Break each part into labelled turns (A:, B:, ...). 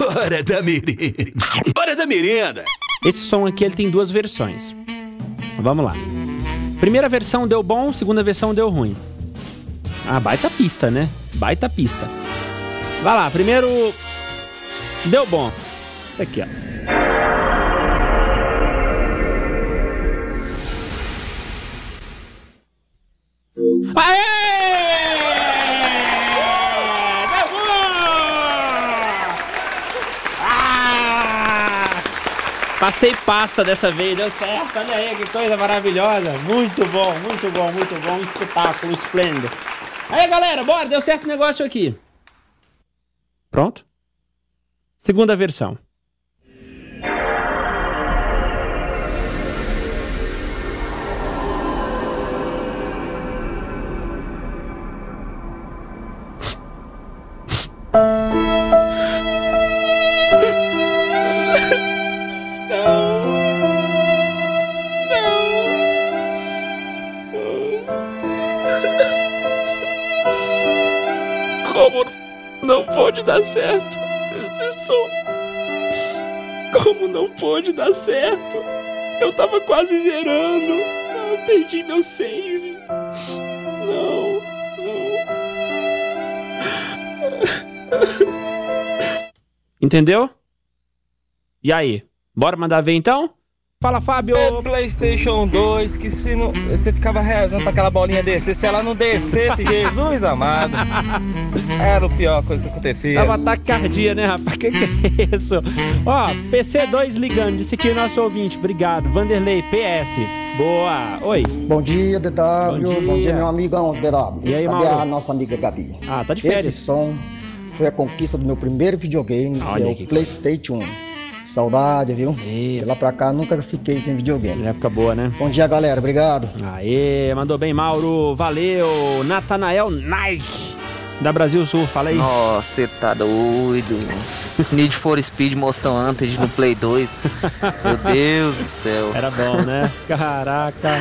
A: Hora da merenda. Hora da merenda.
B: Esse som aqui ele tem duas versões. Vamos lá. Primeira versão deu bom, segunda versão deu ruim. Ah, baita pista, né? Baita pista. Vai lá, primeiro. Deu bom. Isso aqui, ó. Passei pasta dessa vez, deu certo. Olha aí que coisa maravilhosa. Muito bom, muito bom, muito bom. Espetáculo, esplêndido. Aí, galera, bora, deu certo o negócio aqui. Pronto? Segunda versão. Como não pode dar certo? Professor? Como não pode dar certo? Eu tava quase zerando. Eu perdi meu save. Não, não. Entendeu? E aí? Bora mandar ver então? Fala, Fábio!
C: É PlayStation 2, que se não, você ficava rezando pra aquela bolinha descer, se ela não descesse, Jesus amado, era a pior coisa que acontecia.
B: Tava taquicardia, né, rapaz? Que que é isso? Ó, PC2 ligando, disse aqui o nosso ouvinte. Obrigado. Vanderlei, PS. Boa. Oi.
D: Bom dia, DW.
B: Bom
D: Bom
B: dia.
D: dia, meu amigão DW.
B: E aí,
D: Cadê
B: Mauro?
D: a nossa amiga Gabi?
B: Ah, tá de férias.
D: Esse som foi a conquista do meu primeiro videogame,
B: Olha
D: que é
B: que
D: o PlayStation 1. Saudade, viu?
B: E-
D: De lá pra cá nunca fiquei sem videogame.
B: Época boa, né?
D: Bom dia, galera. Obrigado.
B: Aê, mandou bem, Mauro. Valeu. Natanael Nike, da Brasil Sul. Fala aí.
E: Nossa, você tá doido. Need for Speed Moção Wanted no Play 2. Meu Deus do céu.
B: Era bom, né? Caraca.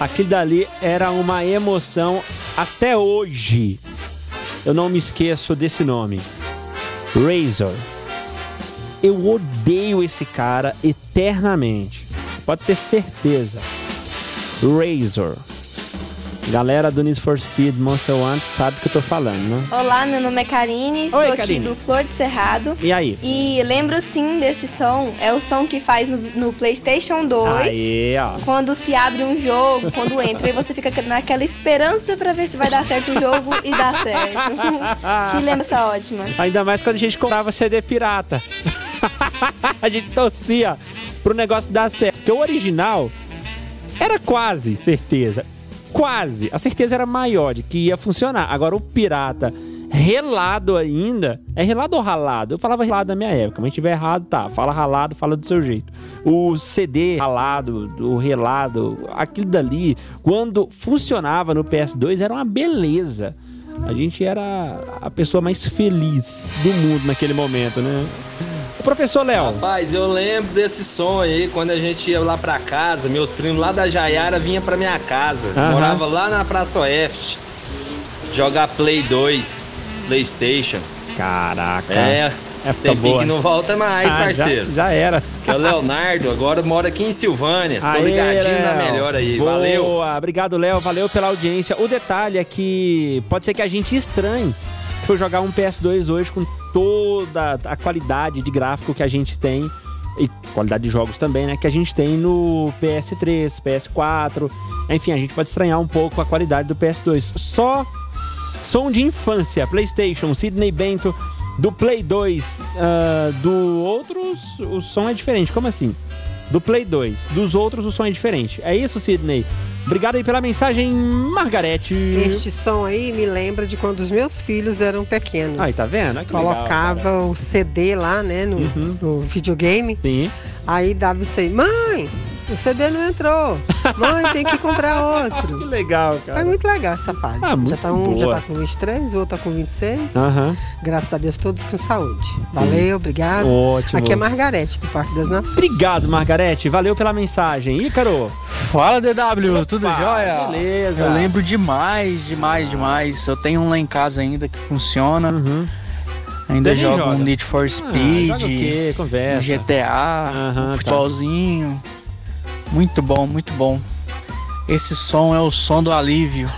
B: Aquilo dali era uma emoção até hoje. Eu não me esqueço desse nome. Razor. Eu odeio esse cara eternamente. Pode ter certeza. Razor. Galera do Need for Speed Monster One sabe o que eu tô falando, né?
F: Olá, meu nome é Karine, sou aqui
B: Karine.
F: do Flor de Cerrado.
B: E aí?
F: E lembro sim desse som, é o som que faz no, no PlayStation 2.
B: Aí, ó.
F: Quando se abre um jogo, quando entra, e você fica naquela esperança pra ver se vai dar certo o jogo e dá certo. que lembrança ótima.
B: Ainda mais quando a gente comprava CD pirata. A gente torcia pro negócio dar certo. Porque o original era quase certeza. Quase. A certeza era maior de que ia funcionar. Agora o pirata relado ainda. É relado ou ralado? Eu falava relado na minha época, mas se tiver errado, tá. Fala ralado, fala do seu jeito. O CD ralado, o relado, aquilo dali, quando funcionava no PS2, era uma beleza. A gente era a pessoa mais feliz do mundo naquele momento, né? Professor Léo.
C: Rapaz, eu lembro desse som aí, quando a gente ia lá pra casa, meus primos lá da Jaiara vinham pra minha casa. Morava lá na Praça Oeste. Jogar Play 2, Playstation.
B: Caraca.
C: É,
B: Época
C: tem
B: boa.
C: que não volta mais,
B: Ah,
C: parceiro.
B: Já, já era.
C: Que é o Leonardo, agora mora aqui em Silvânia. Tô
B: Aê,
C: ligadinho na
B: Léo.
C: melhor aí.
B: Boa.
C: Valeu.
B: Obrigado, Léo. Valeu pela audiência. O detalhe é que pode ser que a gente estranhe se for jogar um PS2 hoje com toda a qualidade de gráfico que a gente tem e qualidade de jogos também, né? Que a gente tem no PS3, PS4. Enfim, a gente pode estranhar um pouco a qualidade do PS2. Só som de infância, PlayStation, Sidney Bento, do Play 2, ah, do outros o som é diferente. Como assim? Do Play 2, dos outros o som é diferente. É isso, Sidney? Obrigado aí pela mensagem, Margarete.
G: Este som aí me lembra de quando os meus filhos eram pequenos.
B: Aí, tá vendo? Legal,
G: Colocava
B: cara.
G: o CD lá, né, no,
B: Uhum.
G: no videogame.
B: Sim.
G: Aí dava isso aí, mãe, o CD não entrou. Mãe, tem que comprar
B: Que
G: outro.
B: legal, cara.
G: Foi muito legal essa fase.
B: Ah, muito
G: já tá um
B: boa.
G: já tá com 23, o outro tá com 26.
B: Aham.
G: Graças a Deus, todos com saúde. Valeu, obrigado.
B: Ótimo.
G: Aqui é Margarete, do Parque das Nações.
B: Obrigado, Margarete. Valeu pela mensagem. Ícaro.
H: Fala DW, tudo
B: Opa,
H: jóia?
B: beleza.
H: Eu lembro demais, demais, demais. Eu tenho um lá em casa ainda que funciona.
B: Uhum.
H: Ainda jogo um
B: joga?
H: Need for
B: Ah,
H: Speed,
B: joga o quê?
H: um
B: Conversa.
H: GTA,
B: Aham,
H: um
B: tá.
H: Muito bom, muito bom. Esse som é o som do alívio.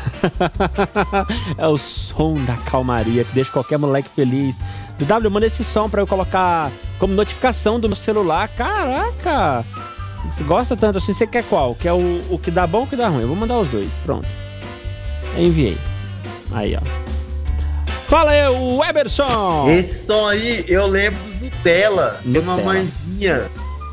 B: é o som da calmaria que deixa qualquer moleque feliz. W, manda esse som pra eu colocar como notificação do meu celular. Caraca! Você gosta tanto assim? Você quer qual? Quer o, o que dá bom ou o que dá ruim? Eu vou mandar os dois. Pronto. Eu enviei. Aí, ó. Fala aí, o Eberson!
I: Esse som aí, eu lembro dos Nutella. Tinha uma
B: Nutella.
I: mãezinha,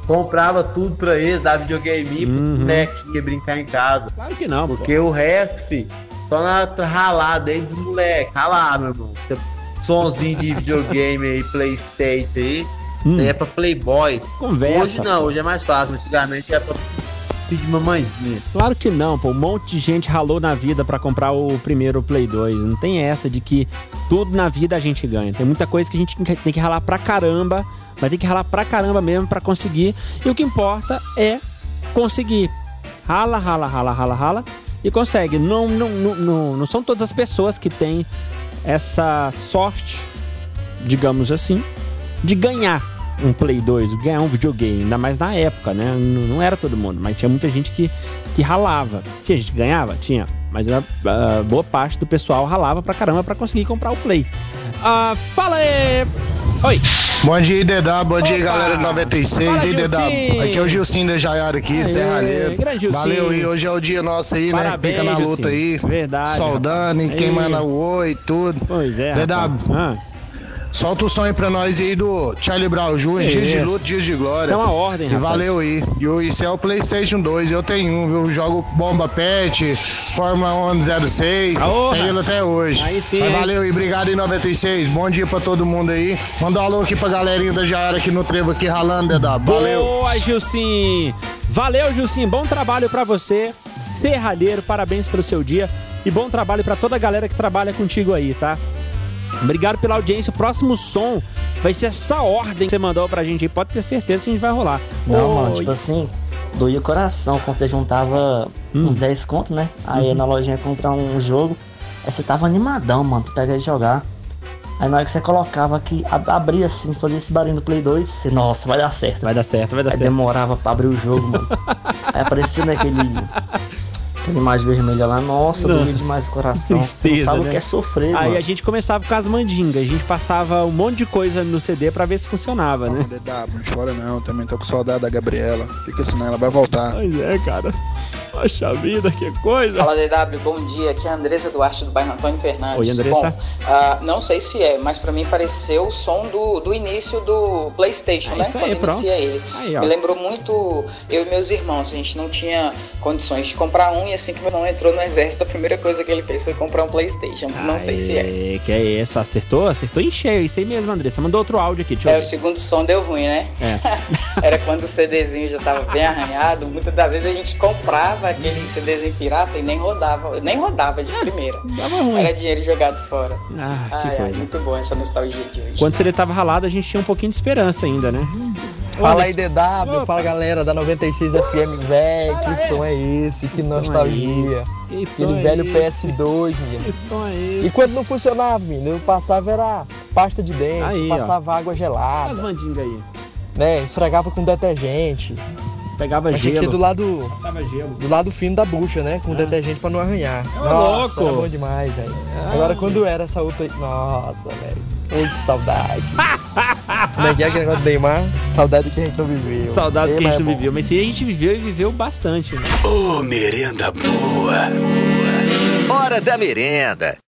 I: comprava tudo pra eles, dava videogame pros
B: Uhum.
I: molequinhos brincar em casa.
B: Claro que não, pô.
I: Porque o resto, só na ralada aí dos moleques. Ralar, meu irmão. Você, sonzinho de videogame aí, Playstation aí.
B: Hum.
I: Isso aí é pra Playboy.
B: Conversa,
I: Hoje não, hoje é mais fácil. Antigamente era pra pedir mamãezinha.
B: Claro que não, pô. Um monte de gente ralou na vida pra comprar o primeiro Play 2. Não tem essa de que tudo na vida a gente ganha. Tem muita coisa que a gente tem que ralar pra caramba, mas tem que ralar pra caramba mesmo pra conseguir. E o que importa é conseguir. Rala, rala, rala, rala, rala e consegue. Não, não, não, não, não são todas as pessoas que têm essa sorte, digamos assim, de ganhar um Play 2, ganhar um videogame, ainda mais na época, né? Não, não era todo mundo, mas tinha muita gente que, que ralava. Tinha gente que ganhava? Tinha. Mas a, a boa parte do pessoal ralava pra caramba pra conseguir comprar o Play. Ah, fala aí! Oi!
J: Bom dia, DW. Bom dia,
B: Opa!
J: galera do 96.
B: Fala,
J: e DW. Aqui é o Gilcinho da Jaiara aqui,
B: Aê,
J: Serralheiro. Valeu, e hoje é o dia nosso aí,
B: Parabéns,
J: né? Fica na luta aí.
B: Gilcinho. Verdade,
J: Soldando e queimando
B: Aí.
J: o oi e tudo.
B: Pois é,
J: DW. Solta o som aí pra nós aí do Charlie Brown Jr. Dias de luta, dias de glória.
B: Isso é uma ordem,
J: E
B: rapaz.
J: valeu aí. E o- isso é o PlayStation 2. Eu tenho um, viu? Jogo Bomba Pet, Fórmula 106.
B: Aorra.
J: Tenho ele até hoje.
B: Aí sim,
J: Mas valeu aí, obrigado aí 96. Bom dia pra todo mundo aí. Manda um alô aqui pra galerinha da Jaiara aqui no trevo aqui ralando, DW. Valeu.
B: Boa, Gilcim! Valeu, Gilcim. Bom trabalho pra você, serralheiro. Parabéns pelo seu dia e bom trabalho pra toda a galera que trabalha contigo aí, tá? Obrigado pela audiência. O próximo som vai ser essa ordem que você mandou pra gente aí. Pode ter certeza que a gente vai rolar.
K: Não,
B: Oi.
K: mano, tipo assim, doía o coração quando você juntava
B: Hum.
K: uns 10 contos, né? Aí
B: Uhum.
K: na lojinha comprar um jogo, aí você tava animadão, mano, pra pegar e jogar. Aí na hora que você colocava aqui, ab- abria assim, fazia esse barulho do Play 2, você, nossa, vai dar certo.
B: Vai dar certo, vai dar
K: aí
B: certo.
K: demorava pra abrir o jogo, mano. aí aparecia naquele. Aquela imagem vermelha lá, nossa,
B: Não.
K: doía demais o coração. você não
B: Tristeza,
K: sabe
B: né?
K: o que é sofrer,
B: Aí
K: mano.
B: a gente começava com as mandingas. A gente passava um monte de coisa no CD pra ver se funcionava, né?
L: DW, não chora não, também tô com saudade da Gabriela. Fica assim, ela vai voltar.
B: Pois é, cara. Poxa vida, que coisa.
M: Fala DW, bom dia. Aqui é a Andressa Duarte do bairro Antônio Fernandes.
B: Oi, Andressa.
M: Bom, ah, não sei se é, mas pra mim pareceu o som do, do início do PlayStation,
B: É
M: né?
B: aí,
M: Quando
B: pronto.
M: inicia ele.
B: Aí.
M: Me lembrou muito eu e meus irmãos. A gente não tinha condições de comprar um e assim que meu irmão entrou no exército, a primeira coisa que ele fez foi comprar um PlayStation. Não sei se é.
B: Aê, Que é isso, acertou? Acertou em cheio, isso aí mesmo, Andressa. Mandou outro áudio aqui, deixa
M: É,
B: eu
M: o
B: ver.
M: segundo som deu ruim, né?
B: É.
M: Era quando o CDzinho já tava bem arranhado. Muitas das vezes a gente comprava aquele CDzinho pirata e nem rodava, nem rodava de primeira.
B: Dava ruim.
M: Era dinheiro jogado fora.
B: Ah, que
M: Ai, ai,
B: coisa.
M: muito bom essa nostalgia de hoje.
B: Quando ele tava ralado, a gente tinha um pouquinho de esperança ainda, né?
N: Fala aí, DW, fala galera da 96 FM, véi, que som é esse? Que
B: som é
N: nostalgia.
B: Que
N: Aquele
B: é
N: velho
B: esse?
N: PS2, menino.
B: som é
N: E quando não funcionava, menino, eu passava era pasta de dente,
B: Aí, ó.
N: passava água
B: As
N: gelada,
B: mandingas aí.
N: né? Esfregava com detergente.
B: Pegava
N: Mas tinha que
B: gelo.
N: ser do lado,
B: Passava gelo.
N: do lado fino da bucha, né? Com detergente pra não arranhar.
B: É
N: Nossa,
B: louco.
N: era bom demais, velho. Agora quando era essa outra aí, nossa, velho. Que saudade. Como é que é aquele negócio do Neymar? Saudade que a gente não viveu.
B: Saudade
N: Ei,
B: que a gente
N: é
B: não
N: bom.
B: viveu. Mas se a gente viveu e viveu bastante, né?
A: Ô, merenda boa.
O: Hora da merenda.